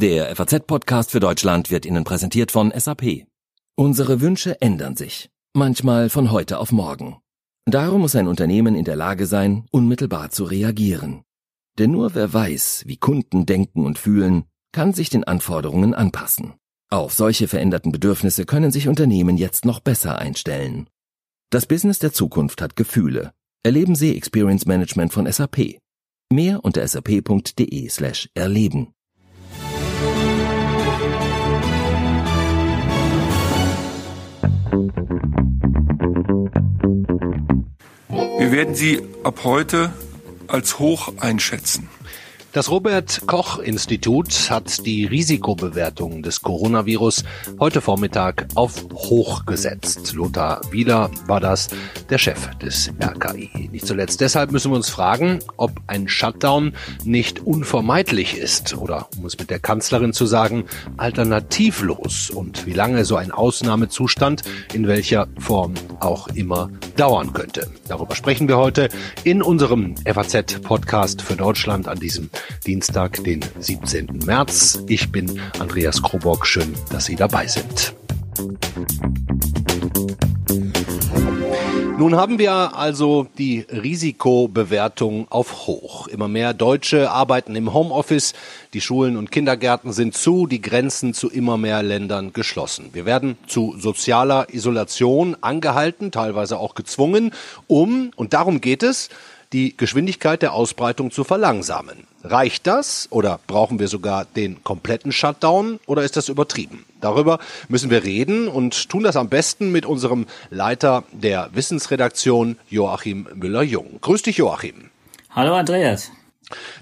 Der FAZ-Podcast für Deutschland wird Ihnen präsentiert von SAP. Unsere Wünsche ändern sich, manchmal von heute auf morgen. Darum muss ein Unternehmen in der Lage sein, unmittelbar zu reagieren. Denn nur wer weiß, wie Kunden denken und fühlen, kann sich den Anforderungen anpassen. Auf solche veränderten Bedürfnisse können sich Unternehmen jetzt noch besser einstellen. Das Business der Zukunft hat Gefühle. Erleben Sie Experience Management von SAP. Mehr unter sap.de slash erleben. Wir werden sie ab heute als hoch einschätzen. Das Robert Koch Institut hat die Risikobewertung des Coronavirus heute Vormittag auf hoch gesetzt. Lothar Wieler war das, der Chef des RKI. Nicht zuletzt deshalb müssen wir uns fragen, ob ein Shutdown nicht unvermeidlich ist oder, um es mit der Kanzlerin zu sagen, alternativlos und wie lange so ein Ausnahmezustand in welcher Form auch immer dauern könnte. Darüber sprechen wir heute in unserem FAZ-Podcast für Deutschland an diesem Dienstag, den 17. März. Ich bin Andreas Krobock. Schön, dass Sie dabei sind. Nun haben wir also die Risikobewertung auf hoch. Immer mehr Deutsche arbeiten im Homeoffice, die Schulen und Kindergärten sind zu, die Grenzen zu immer mehr Ländern geschlossen. Wir werden zu sozialer Isolation angehalten, teilweise auch gezwungen, um, und darum geht es, die Geschwindigkeit der Ausbreitung zu verlangsamen. Reicht das oder brauchen wir sogar den kompletten Shutdown oder ist das übertrieben? Darüber müssen wir reden und tun das am besten mit unserem Leiter der Wissensredaktion Joachim Müller-Jung. Grüß dich, Joachim. Hallo, Andreas.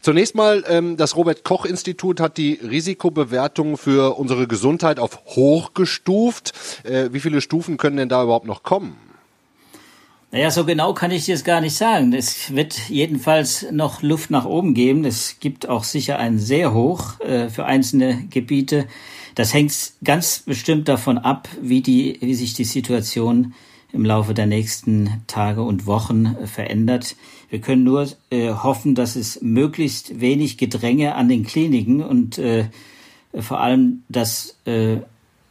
Zunächst mal, ähm, das Robert Koch Institut hat die Risikobewertung für unsere Gesundheit auf hoch gestuft. Äh, wie viele Stufen können denn da überhaupt noch kommen? Naja, so genau kann ich dir es gar nicht sagen. Es wird jedenfalls noch Luft nach oben geben. Es gibt auch sicher einen sehr hoch äh, für einzelne Gebiete. Das hängt ganz bestimmt davon ab, wie, die, wie sich die Situation im Laufe der nächsten Tage und Wochen äh, verändert. Wir können nur äh, hoffen, dass es möglichst wenig Gedränge an den Kliniken und äh, vor allem, dass äh,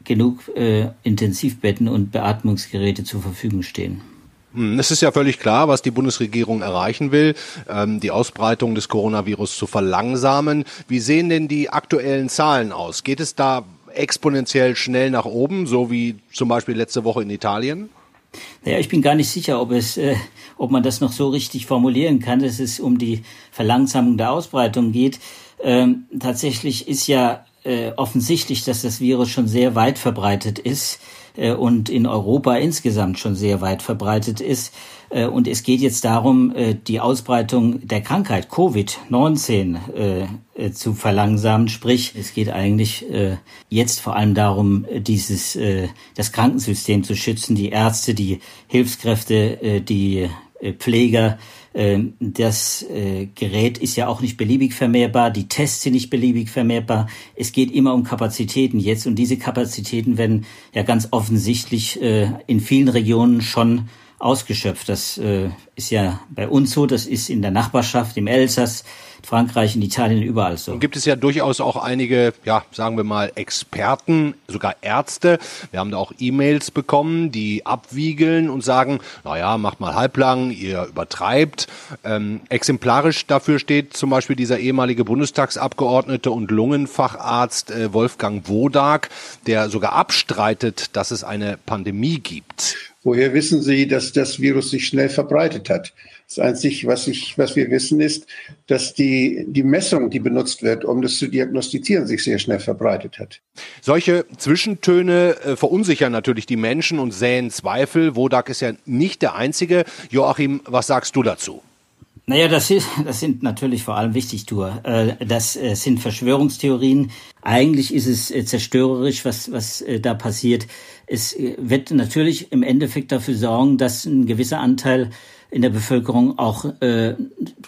genug Intensivbetten und Beatmungsgeräte zur Verfügung stehen. Hm, es ist ja völlig klar, was die Bundesregierung erreichen will, ähm, die Ausbreitung des Coronavirus zu verlangsamen. Wie sehen denn die aktuellen Zahlen aus? Geht es da exponentiell schnell nach oben, so wie zum Beispiel letzte Woche in Italien? Naja, ich bin gar nicht sicher, ob es, äh, ob man das noch so richtig formulieren kann, dass es um die Verlangsamung der Ausbreitung geht. Ähm, tatsächlich ist ja äh, offensichtlich, dass das Virus schon sehr weit verbreitet ist und in Europa insgesamt schon sehr weit verbreitet ist. Äh, und es geht jetzt darum, äh, die Ausbreitung der Krankheit Covid-19 äh, zu verlangsamen. Sprich, es geht eigentlich äh, jetzt vor allem darum, dieses äh, das Krankensystem zu schützen, die Ärzte, die Hilfskräfte, äh, die äh, Pfleger. Ähm, das äh, Gerät ist ja auch nicht beliebig vermehrbar, die Tests sind nicht beliebig vermehrbar. Es geht immer um Kapazitäten jetzt und diese Kapazitäten werden ja ganz offensichtlich äh, in vielen Regionen schon ausgeschöpft. Das ist ja bei uns so, das ist in der Nachbarschaft, im Elsass, Frankreich, in Italien, überall so. Und gibt es ja durchaus auch einige, ja, sagen wir mal, Experten, sogar Ärzte. Wir haben da auch E-Mails bekommen, die abwiegeln und sagen, naja, macht mal halblang, ihr übertreibt. Ähm, exemplarisch dafür steht zum Beispiel dieser ehemalige Bundestagsabgeordnete und Lungenfacharzt äh, Wolfgang Wodak, der sogar abstreitet, dass es eine Pandemie gibt. Woher wissen Sie, dass das Virus sich schnell verbreitet hat? Das Einzige, was, ich, was wir wissen, ist, dass die, die Messung, die benutzt wird, um das zu diagnostizieren, sich sehr schnell verbreitet hat. Solche Zwischentöne äh, verunsichern natürlich die Menschen und säen Zweifel. Wodak ist ja nicht der Einzige. Joachim, was sagst du dazu? Naja, das, ist, das sind natürlich vor allem Wichtigtour. Äh, das äh, sind Verschwörungstheorien. Eigentlich ist es äh, zerstörerisch, was, was da passiert. Es wird natürlich im Endeffekt dafür sorgen, dass ein gewisser Anteil in der Bevölkerung auch äh,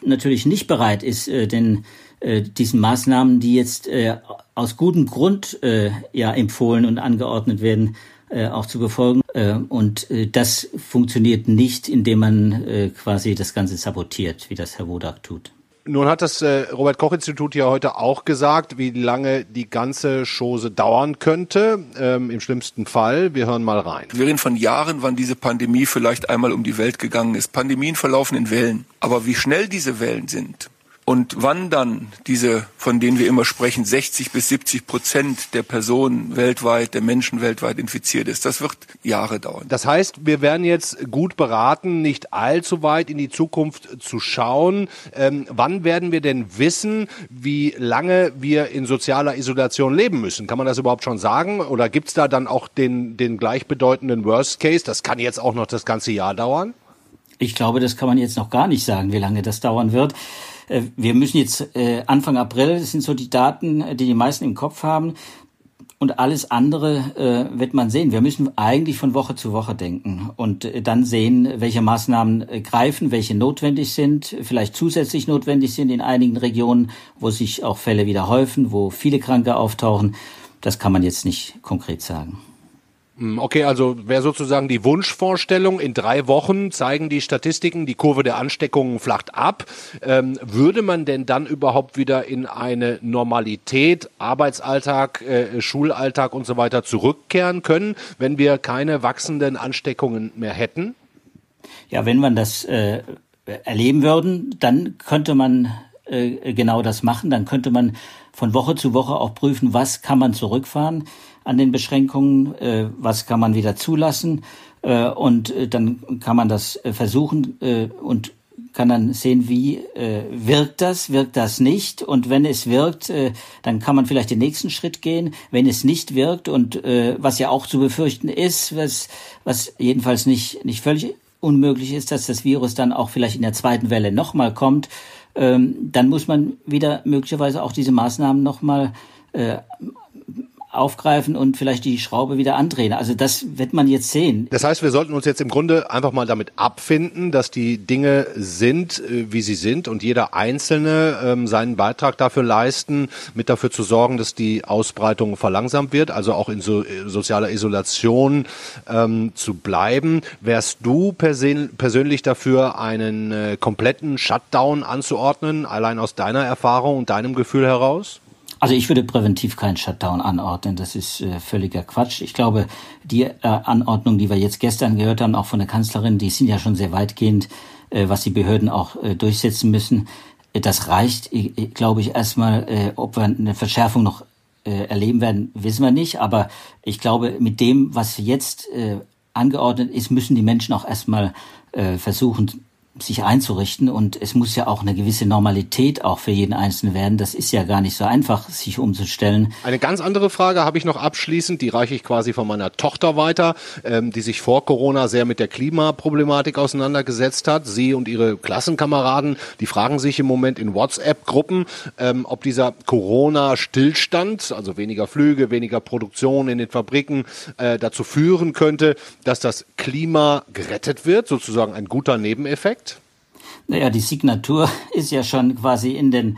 natürlich nicht bereit ist, äh, den äh, diesen Maßnahmen, die jetzt äh, aus gutem Grund äh, ja empfohlen und angeordnet werden, äh, auch zu befolgen. Äh, und äh, das funktioniert nicht, indem man äh, quasi das Ganze sabotiert, wie das Herr Wodak tut. Nun hat das äh, Robert Koch Institut ja heute auch gesagt, wie lange die ganze Chose dauern könnte, ähm, im schlimmsten Fall. Wir hören mal rein. Wir reden von Jahren, wann diese Pandemie vielleicht einmal um die Welt gegangen ist. Pandemien verlaufen in Wellen. Aber wie schnell diese Wellen sind, und wann dann diese, von denen wir immer sprechen, 60 bis 70 Prozent der Personen weltweit, der Menschen weltweit infiziert ist, das wird Jahre dauern. Das heißt, wir werden jetzt gut beraten, nicht allzu weit in die Zukunft zu schauen. Ähm, wann werden wir denn wissen, wie lange wir in sozialer Isolation leben müssen? Kann man das überhaupt schon sagen? Oder gibt's da dann auch den, den gleichbedeutenden Worst Case? Das kann jetzt auch noch das ganze Jahr dauern? Ich glaube, das kann man jetzt noch gar nicht sagen, wie lange das dauern wird. Äh, wir müssen jetzt äh, Anfang April, das sind so die Daten, die die meisten im Kopf haben. Und alles andere äh, wird man sehen. Wir müssen eigentlich von Woche zu Woche denken und äh, dann sehen, welche Maßnahmen äh, greifen, welche notwendig sind, vielleicht zusätzlich notwendig sind in einigen Regionen, wo sich auch Fälle wieder häufen, wo viele Kranke auftauchen. Das kann man jetzt nicht konkret sagen. Hm, okay, also wäre sozusagen die Wunschvorstellung, in drei Wochen zeigen die Statistiken, die Kurve der Ansteckungen flacht ab. Ähm, würde man denn dann überhaupt wieder in eine Normalität, Arbeitsalltag, äh, Schulalltag und so weiter zurückkehren können, wenn wir keine wachsenden Ansteckungen mehr hätten? Ja, wenn man das äh, erleben würden, dann könnte man äh, genau das machen. Dann könnte man von Woche zu Woche auch prüfen, was kann man zurückfahren an den Beschränkungen, äh, was kann man wieder zulassen äh, und äh, dann kann man das versuchen und kann dann sehen, wie äh, wirkt das, wirkt das nicht. Und wenn es wirkt, äh, dann kann man vielleicht den nächsten Schritt gehen. Wenn es nicht wirkt und äh, was ja auch zu befürchten ist, was, was jedenfalls nicht, nicht völlig unmöglich ist, dass das Virus dann auch vielleicht in der zweiten Welle nochmal kommt, ähm, dann muss man wieder möglicherweise auch diese Maßnahmen nochmal äh, aufgreifen und vielleicht die Schraube wieder andrehen. Also das wird man jetzt sehen. Das heißt, wir sollten uns jetzt im Grunde einfach mal damit abfinden, dass die Dinge sind, äh, wie sie sind und jeder Einzelne ähm, seinen Beitrag dafür leisten, mit dafür zu sorgen, dass die Ausbreitung verlangsamt wird, also auch in so, äh, sozialer Isolation ähm, zu bleiben. Wärst du persön persönlich dafür, einen äh, kompletten Shutdown anzuordnen, allein aus deiner Erfahrung und deinem Gefühl heraus? Also ich würde präventiv keinen Shutdown anordnen. Das ist äh, völliger Quatsch. Ich glaube, die äh, Anordnungen, die wir jetzt gestern gehört haben, auch von der Kanzlerin, die sind ja schon sehr weitgehend, äh, was die Behörden auch äh, durchsetzen müssen. Äh, das reicht, glaube ich, erstmal. Äh, ob wir eine Verschärfung noch äh, erleben werden, wissen wir nicht. Aber ich glaube, mit dem, was jetzt äh, angeordnet ist, müssen die Menschen auch erstmal äh, versuchen, sich einzurichten und es muss ja auch eine gewisse Normalität auch für jeden Einzelnen werden. Das ist ja gar nicht so einfach, sich umzustellen. Eine ganz andere Frage habe ich noch abschließend, die reiche ich quasi von meiner Tochter weiter, ähm, die sich vor Corona sehr mit der Klimaproblematik auseinandergesetzt hat. Sie und ihre Klassenkameraden, die fragen sich im Moment in WhatsApp-Gruppen, ähm, ob dieser Corona-Stillstand, also weniger Flüge, weniger Produktion in den Fabriken, äh, dazu führen könnte, dass das Klima gerettet wird, sozusagen ein guter Nebeneffekt. Naja, die Signatur ist ja schon quasi in den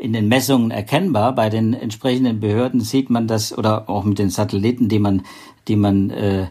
in den Messungen erkennbar. Bei den entsprechenden Behörden sieht man das oder auch mit den Satelliten, die man, die man äh,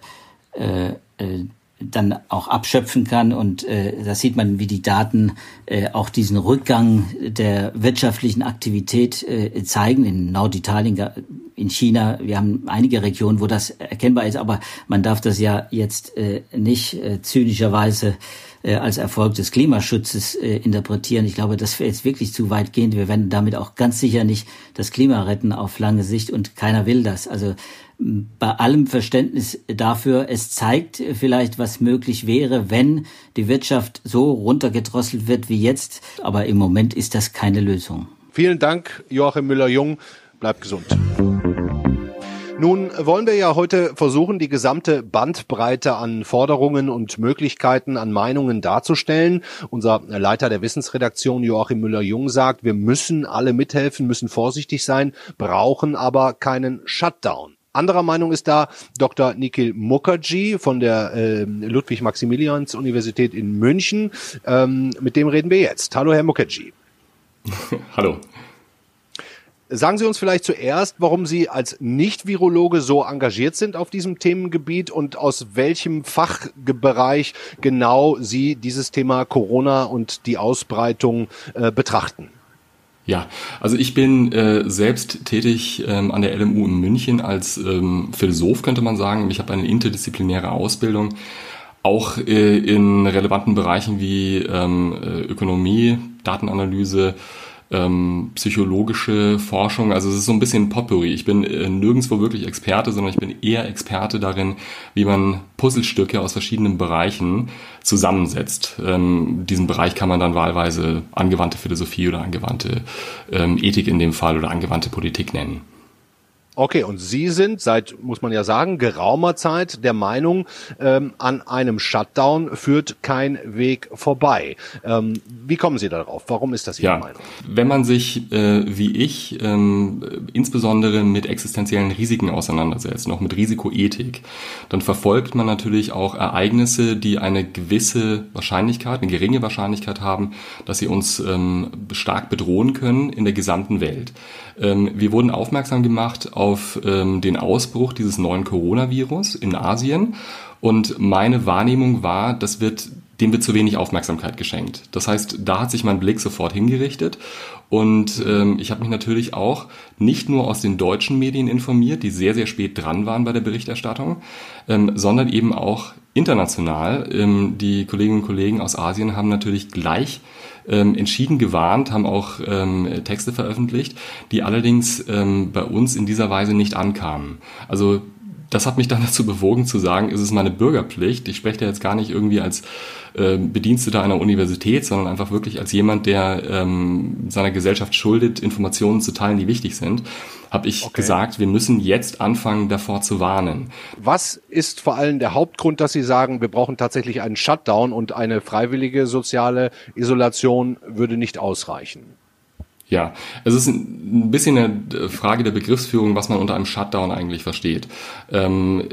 äh, äh, dann auch abschöpfen kann. Und äh, da sieht man, wie die Daten äh, auch diesen Rückgang der wirtschaftlichen Aktivität äh, zeigen. In Norditalien, in China, wir haben einige Regionen, wo das erkennbar ist, aber man darf das ja jetzt äh, nicht äh, zynischerweise äh, als Erfolg des Klimaschutzes äh, interpretieren. Ich glaube, das wäre jetzt wirklich zu weit gehend. Wir werden damit auch ganz sicher nicht das Klima retten auf lange Sicht und keiner will das. Also bei allem Verständnis dafür, es zeigt vielleicht, was möglich wäre, wenn die Wirtschaft so runtergedrosselt wird wie jetzt. Aber im Moment ist das keine Lösung. Vielen Dank, Joachim Müller-Jung. Bleibt gesund. Nun wollen wir ja heute versuchen, die gesamte Bandbreite an Forderungen und Möglichkeiten, an Meinungen darzustellen. Unser Leiter der Wissensredaktion Joachim Müller-Jung sagt, wir müssen alle mithelfen, müssen vorsichtig sein, brauchen aber keinen Shutdown. Anderer Meinung ist da Dr. Nikhil Mukherjee von der äh, Ludwig-Maximilians-Universität in München. Ähm, mit dem reden wir jetzt. Hallo, Herr Mukherjee. Hallo. Sagen Sie uns vielleicht zuerst, warum Sie als Nicht-Virologe so engagiert sind auf diesem Themengebiet und aus welchem Fachbereich genau Sie dieses Thema Corona und die Ausbreitung äh, betrachten. Ja, also ich bin äh, selbst tätig ähm, an der LMU in München als ähm, Philosoph, könnte man sagen. Ich habe eine interdisziplinäre Ausbildung, auch äh, in relevanten Bereichen wie ähm, äh, Ökonomie, Datenanalyse, ähm, psychologische Forschung. Also es ist so ein bisschen Potpourri. Ich bin äh, nirgendwo wirklich Experte, sondern ich bin eher Experte darin, wie man Puzzlestücke aus verschiedenen Bereichen zusammensetzt. Ähm, diesen Bereich kann man dann wahlweise angewandte Philosophie oder angewandte ähm, Ethik in dem Fall oder angewandte Politik nennen. Okay, und Sie sind seit, muss man ja sagen, geraumer Zeit der Meinung, ähm, an einem Shutdown führt kein Weg vorbei. Ähm, wie kommen Sie darauf? Warum ist das Ihre ja, Meinung? Wenn man sich, äh, wie ich, ähm, insbesondere mit existenziellen Risiken auseinandersetzt, noch mit Risikoethik, dann verfolgt man natürlich auch Ereignisse, die eine gewisse Wahrscheinlichkeit, eine geringe Wahrscheinlichkeit haben, dass sie uns ähm, stark bedrohen können in der gesamten Welt. Ähm, wir wurden aufmerksam gemacht auf ähm, den Ausbruch dieses neuen Coronavirus in Asien und meine Wahrnehmung war, das wird dem wird zu wenig Aufmerksamkeit geschenkt. Das heißt, da hat sich mein Blick sofort hingerichtet und ähm, ich habe mich natürlich auch nicht nur aus den deutschen Medien informiert, die sehr, sehr spät dran waren bei der Berichterstattung, ähm, sondern eben auch international. Ähm, die Kolleginnen und Kollegen aus Asien haben natürlich gleich ähm, entschieden gewarnt, haben auch ähm, Texte veröffentlicht, die allerdings ähm, bei uns in dieser Weise nicht ankamen. Also das hat mich dann dazu bewogen zu sagen, es ist meine Bürgerpflicht. Ich spreche da jetzt gar nicht irgendwie als äh, Bediensteter einer Universität, sondern einfach wirklich als jemand, der ähm, seiner Gesellschaft schuldet, Informationen zu teilen, die wichtig sind, habe ich okay. gesagt, wir müssen jetzt anfangen, davor zu warnen. Was ist vor allem der Hauptgrund, dass Sie sagen, wir brauchen tatsächlich einen Shutdown und eine freiwillige soziale Isolation würde nicht ausreichen? Ja, es ist ein bisschen eine Frage der Begriffsführung, was man unter einem Shutdown eigentlich versteht. Ähm,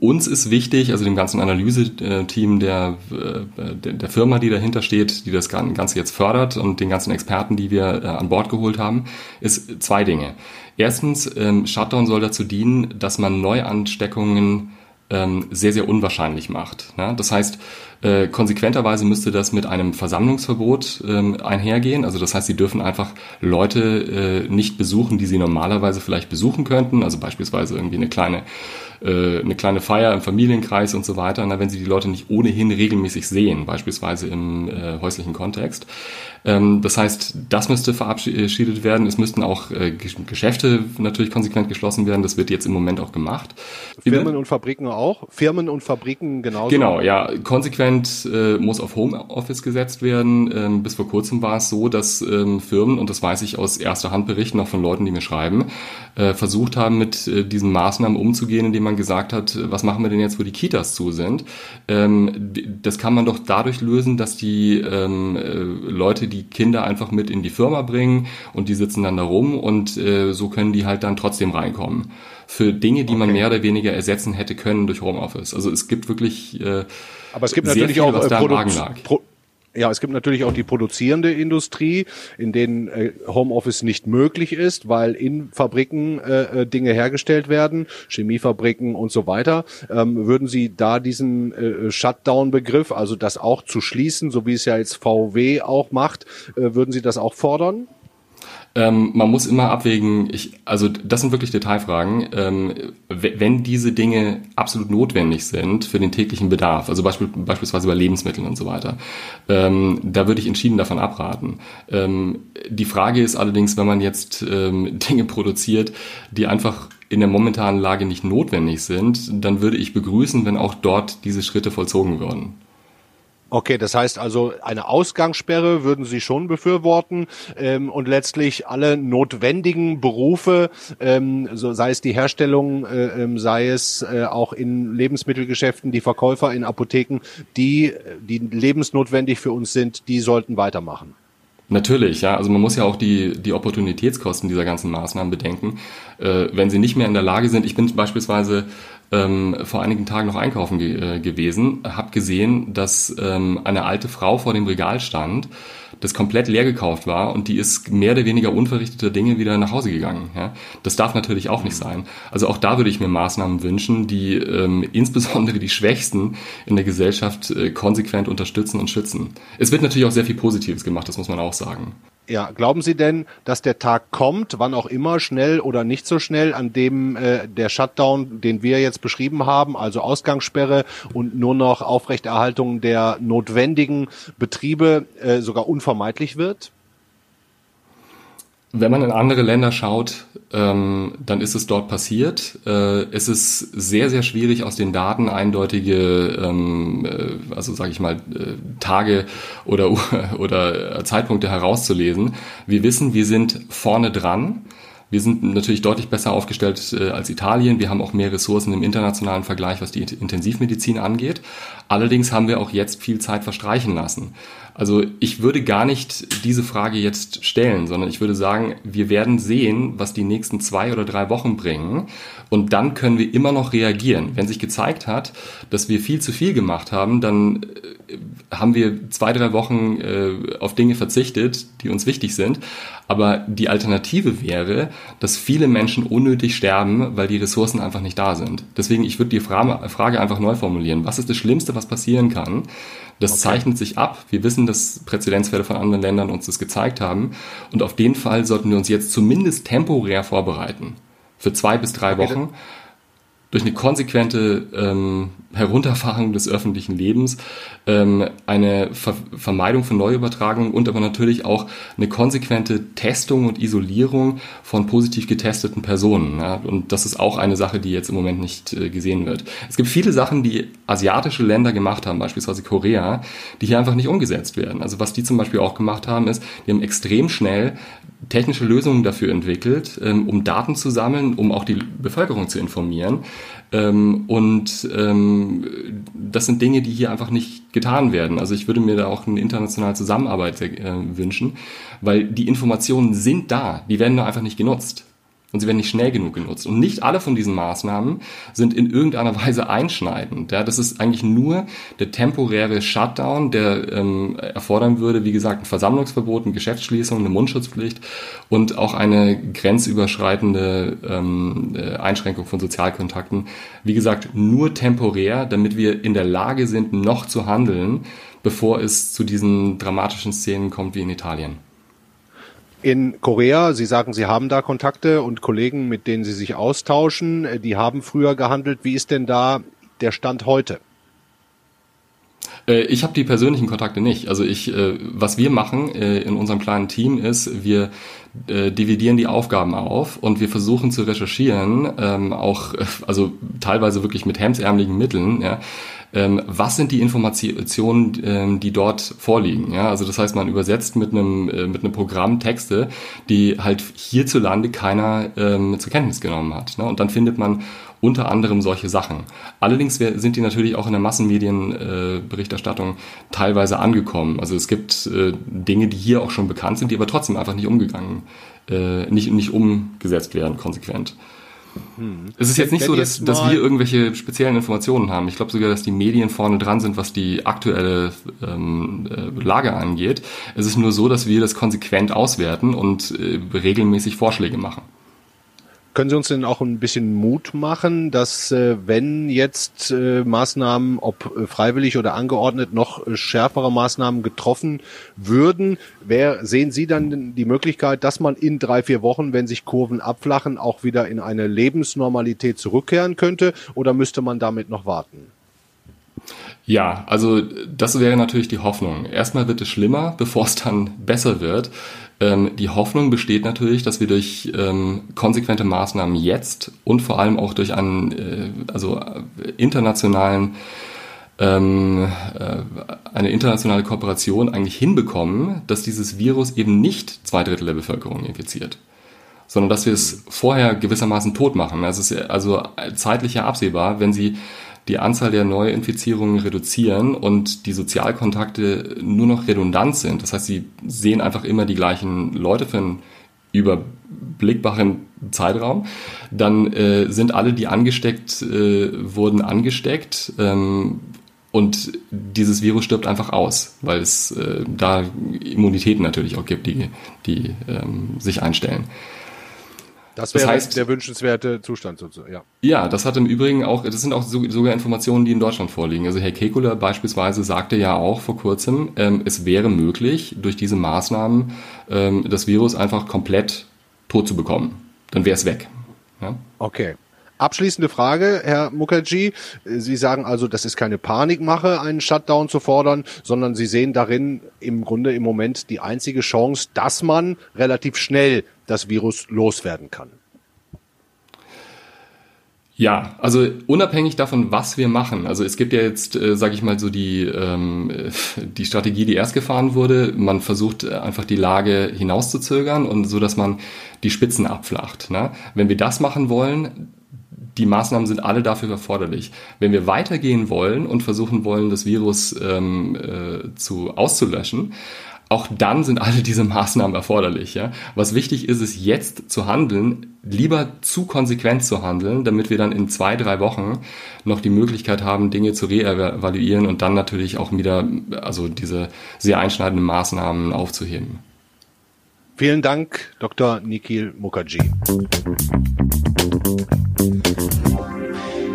uns ist wichtig, also dem ganzen Analyseteam der, äh, der, Firma, die dahinter steht, die das Ganze jetzt fördert und den ganzen Experten, die wir äh, an Bord geholt haben, ist zwei Dinge. Erstens, ähm, Shutdown soll dazu dienen, dass man Neuansteckungen ähm, sehr, sehr unwahrscheinlich macht. Ne? Das heißt, äh, konsequenterweise müsste das mit einem Versammlungsverbot ähm, einhergehen. Also das heißt, sie dürfen einfach Leute äh, nicht besuchen, die sie normalerweise vielleicht besuchen könnten. Also beispielsweise irgendwie eine kleine äh, eine kleine Feier im Familienkreis und so weiter, na, wenn sie die Leute nicht ohnehin regelmäßig sehen, beispielsweise im äh, häuslichen Kontext. Ähm, das heißt, das müsste verabschiedet werden. Es müssten auch äh, Geschäfte natürlich konsequent geschlossen werden. Das wird jetzt im Moment auch gemacht. Firmen und Fabriken auch? Firmen und Fabriken genauso? Genau, ja. Konsequent äh, muss auf Homeoffice gesetzt werden. Ähm, bis vor kurzem war es so, dass ähm, Firmen, und das weiß ich aus erster Hand berichten, auch von Leuten, die mir schreiben, äh, versucht haben, mit äh, diesen Maßnahmen umzugehen, indem man gesagt hat, was machen wir denn jetzt, wo die Kitas zu sind? Ähm, das kann man doch dadurch lösen, dass die ähm, äh, Leute, die Kinder einfach mit in die Firma bringen und die sitzen dann da rum und äh, so können die halt dann trotzdem reinkommen. Für Dinge, die okay. man mehr oder weniger ersetzen hätte können durch Homeoffice. Also es gibt wirklich äh, aber es gibt natürlich viel, auch äh, da Pro ja, es gibt natürlich auch die produzierende Industrie, in denen äh, Homeoffice nicht möglich ist, weil in Fabriken äh, äh, Dinge hergestellt werden, Chemiefabriken und so weiter. Ähm, würden Sie da diesen äh, Shutdown-Begriff, also das auch zu schließen, so wie es ja jetzt VW auch macht, würden Sie das auch fordern? Ähm, man muss immer abwägen, ich, also das sind wirklich Detailfragen, ähm, wenn diese Dinge absolut notwendig sind für den täglichen Bedarf, also beispiel, beispielsweise bei Lebensmitteln und so weiter, ähm, da würde ich entschieden davon abraten. Ähm, die Frage ist allerdings, wenn man jetzt ähm, Dinge produziert, die einfach in der momentanen Lage nicht notwendig sind, dann würde ich begrüßen, wenn auch dort diese Schritte vollzogen würden. Okay, das heißt also, eine Ausgangssperre würden Sie schon befürworten ähm, und letztlich alle notwendigen Berufe, ähm, so sei es die Herstellung, äh, ähm, sei es äh, auch in Lebensmittelgeschäften, die Verkäufer in Apotheken, die, die lebensnotwendig für uns sind, die sollten weitermachen. Natürlich, ja. Also man muss ja auch die, die Opportunitätskosten dieser ganzen Maßnahmen bedenken. Äh, wenn sie nicht mehr in der Lage sind, ich bin beispielsweise ähm, vor einigen Tagen noch einkaufen ge äh, gewesen, habe gesehen, dass ähm, eine alte Frau vor dem Regal stand, das komplett leer gekauft war und die ist mehr oder weniger unverrichteter Dinge wieder nach Hause gegangen. Ja? Das darf natürlich auch nicht sein. Also auch da würde ich mir Maßnahmen wünschen, die ähm, insbesondere die Schwächsten in der Gesellschaft äh, konsequent unterstützen und schützen. Es wird natürlich auch sehr viel Positives gemacht, das muss man auch sagen. Ja, glauben Sie denn, dass der Tag kommt, wann auch immer, schnell oder nicht so schnell, an dem äh, der Shutdown, den wir jetzt beschrieben haben, also Ausgangssperre und nur noch Aufrechterhaltung der notwendigen Betriebe äh, sogar unvermeidlich wird? Wenn man in andere Länder schaut, ähm, dann ist es dort passiert. Äh, es ist sehr, sehr schwierig, aus den Daten eindeutige, ähm, äh, also sage ich mal, äh, Tage oder, oder Zeitpunkte herauszulesen. Wir wissen, wir sind vorne dran. Wir sind natürlich deutlich besser aufgestellt äh, als Italien. Wir haben auch mehr Ressourcen im internationalen Vergleich, was die Intensivmedizin angeht. Allerdings haben wir auch jetzt viel Zeit verstreichen lassen. Also ich würde gar nicht diese Frage jetzt stellen, sondern ich würde sagen, wir werden sehen, was die nächsten zwei oder drei Wochen bringen. Und dann können wir immer noch reagieren. Wenn sich gezeigt hat, dass wir viel zu viel gemacht haben, dann äh, haben wir zwei, drei Wochen äh, auf Dinge verzichtet, die uns wichtig sind. Aber die Alternative wäre, dass viele Menschen unnötig sterben, weil die Ressourcen einfach nicht da sind. Deswegen, ich würde die Frage einfach neu formulieren. Was ist das Schlimmste, was passieren kann? Das okay. zeichnet sich ab. Wir wissen, dass Präzedenzfälle von anderen Ländern uns das gezeigt haben. Und auf den Fall sollten wir uns jetzt zumindest temporär vorbereiten. Für zwei bis drei Wochen. Durch eine konsequente ähm, Herunterfahrung des öffentlichen Lebens, ähm, eine Ver Vermeidung von Neuübertragungen und aber natürlich auch eine konsequente Testung und Isolierung von positiv getesteten Personen. Ja? Und das ist auch eine Sache, die jetzt im Moment nicht äh, gesehen wird. Es gibt viele Sachen, die asiatische Länder gemacht haben, beispielsweise Korea, die hier einfach nicht umgesetzt werden. Also was die zum Beispiel auch gemacht haben, ist, die haben extrem schnell technische Lösungen dafür entwickelt, ähm, um Daten zu sammeln, um auch die Bevölkerung zu informieren. Ähm, und ähm, das sind Dinge, die hier einfach nicht getan werden. Also ich würde mir da auch eine internationale Zusammenarbeit äh, wünschen, weil die Informationen sind da, die werden nur einfach nicht genutzt und sie werden nicht schnell genug genutzt. Und nicht alle von diesen Maßnahmen sind in irgendeiner Weise einschneidend. Ja, das ist eigentlich nur der temporäre Shutdown, der ähm, erfordern würde, wie gesagt, ein Versammlungsverbot, eine Geschäftsschließung, eine Mundschutzpflicht und auch eine grenzüberschreitende ähm, äh, Einschränkung von Sozialkontakten. Wie gesagt, nur temporär, damit wir in der Lage sind, noch zu handeln, bevor es zu diesen dramatischen Szenen kommt wie in Italien in Korea. Sie sagen, Sie haben da Kontakte und Kollegen, mit denen Sie sich austauschen. Die haben früher gehandelt. Wie ist denn da der Stand heute? Äh, ich habe die persönlichen Kontakte nicht. Also ich, äh, was wir machen äh, in unserem kleinen Team ist, wir dividieren die Aufgaben auf und wir versuchen zu recherchieren, ähm, auch also teilweise wirklich mit hemsärmeligen Mitteln, ja, ähm, was sind die Informationen, ähm, die dort vorliegen. Ja? Also das heißt, man übersetzt mit einem, äh, mit einem Programm Texte, die halt hierzulande keiner ähm, zur Kenntnis genommen hat. Ne? Und dann findet man unter anderem solche Sachen. Allerdings sind die natürlich auch in der Massenmedienberichterstattung äh, teilweise angekommen. Also es gibt äh, Dinge, die hier auch schon bekannt sind, die aber trotzdem einfach nicht umgegangen, äh, nicht, nicht umgesetzt werden konsequent. Hm. Es ist jetzt nicht so, dass, dass wir irgendwelche speziellen Informationen haben. Ich glaube sogar, dass die Medien vorne dran sind, was die aktuelle ähm, äh, Lage angeht. Es ist nur so, dass wir das konsequent auswerten und äh, regelmäßig Vorschläge machen. Können Sie uns denn auch ein bisschen Mut machen, dass äh, wenn jetzt äh, Maßnahmen, ob äh, freiwillig oder angeordnet, noch äh, schärfere Maßnahmen getroffen würden, wer, sehen Sie dann die Möglichkeit, dass man in drei, vier Wochen, wenn sich Kurven abflachen, auch wieder in eine Lebensnormalität zurückkehren könnte? Oder müsste man damit noch warten? Ja, also das wäre natürlich die Hoffnung. Erstmal wird es schlimmer, bevor es dann besser wird. Ähm, die Hoffnung besteht natürlich, dass wir durch ähm, konsequente Maßnahmen jetzt und vor allem auch durch einen äh, also äh, internationalen ähm, äh, eine internationale Kooperation eigentlich hinbekommen, dass dieses Virus eben nicht zwei Drittel der Bevölkerung infiziert sondern dass wir es vorher gewissermaßen tot machen. Es ist also zeitlich ja absehbar, wenn Sie die Anzahl der Neuinfizierungen reduzieren und die Sozialkontakte nur noch redundant sind. Das heißt, sie sehen einfach immer die gleichen Leute für einen überblickbaren Zeitraum. Dann äh, sind alle, die angesteckt äh, wurden, angesteckt. Ähm, und dieses Virus stirbt einfach aus, weil es äh, da Immunitäten natürlich auch gibt, die, die ähm, sich einstellen. Das wäre das heißt, der wünschenswerte Zustand sozusagen, ja. Ja, das hat im Übrigen auch, das sind auch sogar Informationen, die in Deutschland vorliegen. Also Herr Kekula beispielsweise sagte ja auch vor kurzem, ähm, es wäre möglich, durch diese Maßnahmen ähm, das Virus einfach komplett tot zu bekommen. Dann wäre es weg. Ja? Okay. Abschließende Frage, Herr Mukherjee. Sie sagen also, das ist keine Panikmache, einen Shutdown zu fordern, sondern Sie sehen darin im Grunde im Moment die einzige Chance, dass man relativ schnell das Virus loswerden kann. Ja, also unabhängig davon, was wir machen. Also es gibt ja jetzt, äh, sage ich mal, so die ähm, die Strategie, die erst gefahren wurde. Man versucht äh, einfach die Lage hinauszuzögern und so, dass man die Spitzen abflacht. Ne? Wenn wir das machen wollen, die Maßnahmen sind alle dafür erforderlich. Wenn wir weitergehen wollen und versuchen wollen, das Virus ähm, äh, zu auszulöschen, auch dann sind alle diese Maßnahmen erforderlich. Ja? Was wichtig ist, ist jetzt zu handeln, lieber zu konsequent zu handeln, damit wir dann in zwei, drei Wochen noch die Möglichkeit haben, Dinge zu reevaluieren und dann natürlich auch wieder also diese sehr einschneidenden Maßnahmen aufzuheben. Vielen Dank, Dr. Nikhil Mukherjee.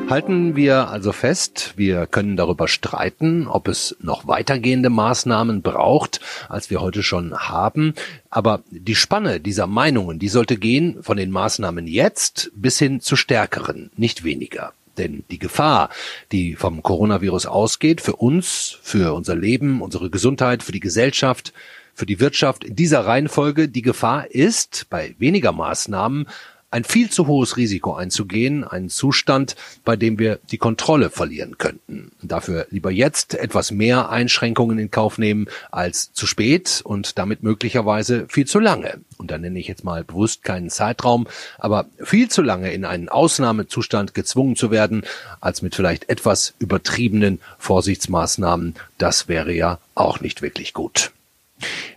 Halten wir also fest, wir können darüber streiten, ob es noch weitergehende Maßnahmen braucht, als wir heute schon haben. Aber die Spanne dieser Meinungen, die sollte gehen von den Maßnahmen jetzt bis hin zu stärkeren, nicht weniger. Denn die Gefahr, die vom Coronavirus ausgeht, für uns, für unser Leben, unsere Gesundheit, für die Gesellschaft, für die Wirtschaft in dieser Reihenfolge, die Gefahr ist bei weniger Maßnahmen ein viel zu hohes Risiko einzugehen, einen Zustand, bei dem wir die Kontrolle verlieren könnten. Dafür lieber jetzt etwas mehr Einschränkungen in Kauf nehmen als zu spät und damit möglicherweise viel zu lange. Und da nenne ich jetzt mal bewusst keinen Zeitraum, aber viel zu lange in einen Ausnahmezustand gezwungen zu werden, als mit vielleicht etwas übertriebenen Vorsichtsmaßnahmen, das wäre ja auch nicht wirklich gut.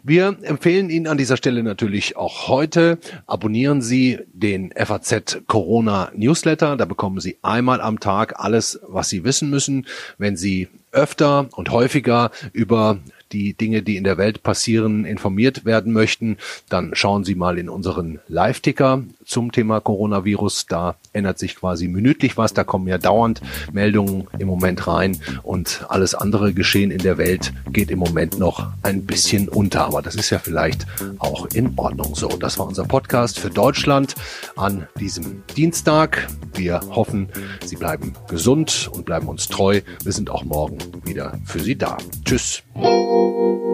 Wir empfehlen Ihnen an dieser Stelle natürlich auch heute, abonnieren Sie den FAZ Corona Newsletter. Da bekommen Sie einmal am Tag alles, was Sie wissen müssen. Wenn Sie öfter und häufiger über die Dinge, die in der Welt passieren, informiert werden möchten, dann schauen Sie mal in unseren Live-Ticker zum Thema Coronavirus. Da ändert sich quasi minütlich was. Da kommen ja dauernd Meldungen im Moment rein und alles andere Geschehen in der Welt geht im Moment noch ein bisschen unter. Aber das ist ja vielleicht auch in Ordnung so. Das war unser Podcast für Deutschland an diesem Dienstag. Wir hoffen, Sie bleiben gesund und bleiben uns treu. Wir sind auch morgen wieder für Sie da. Tschüss. thank you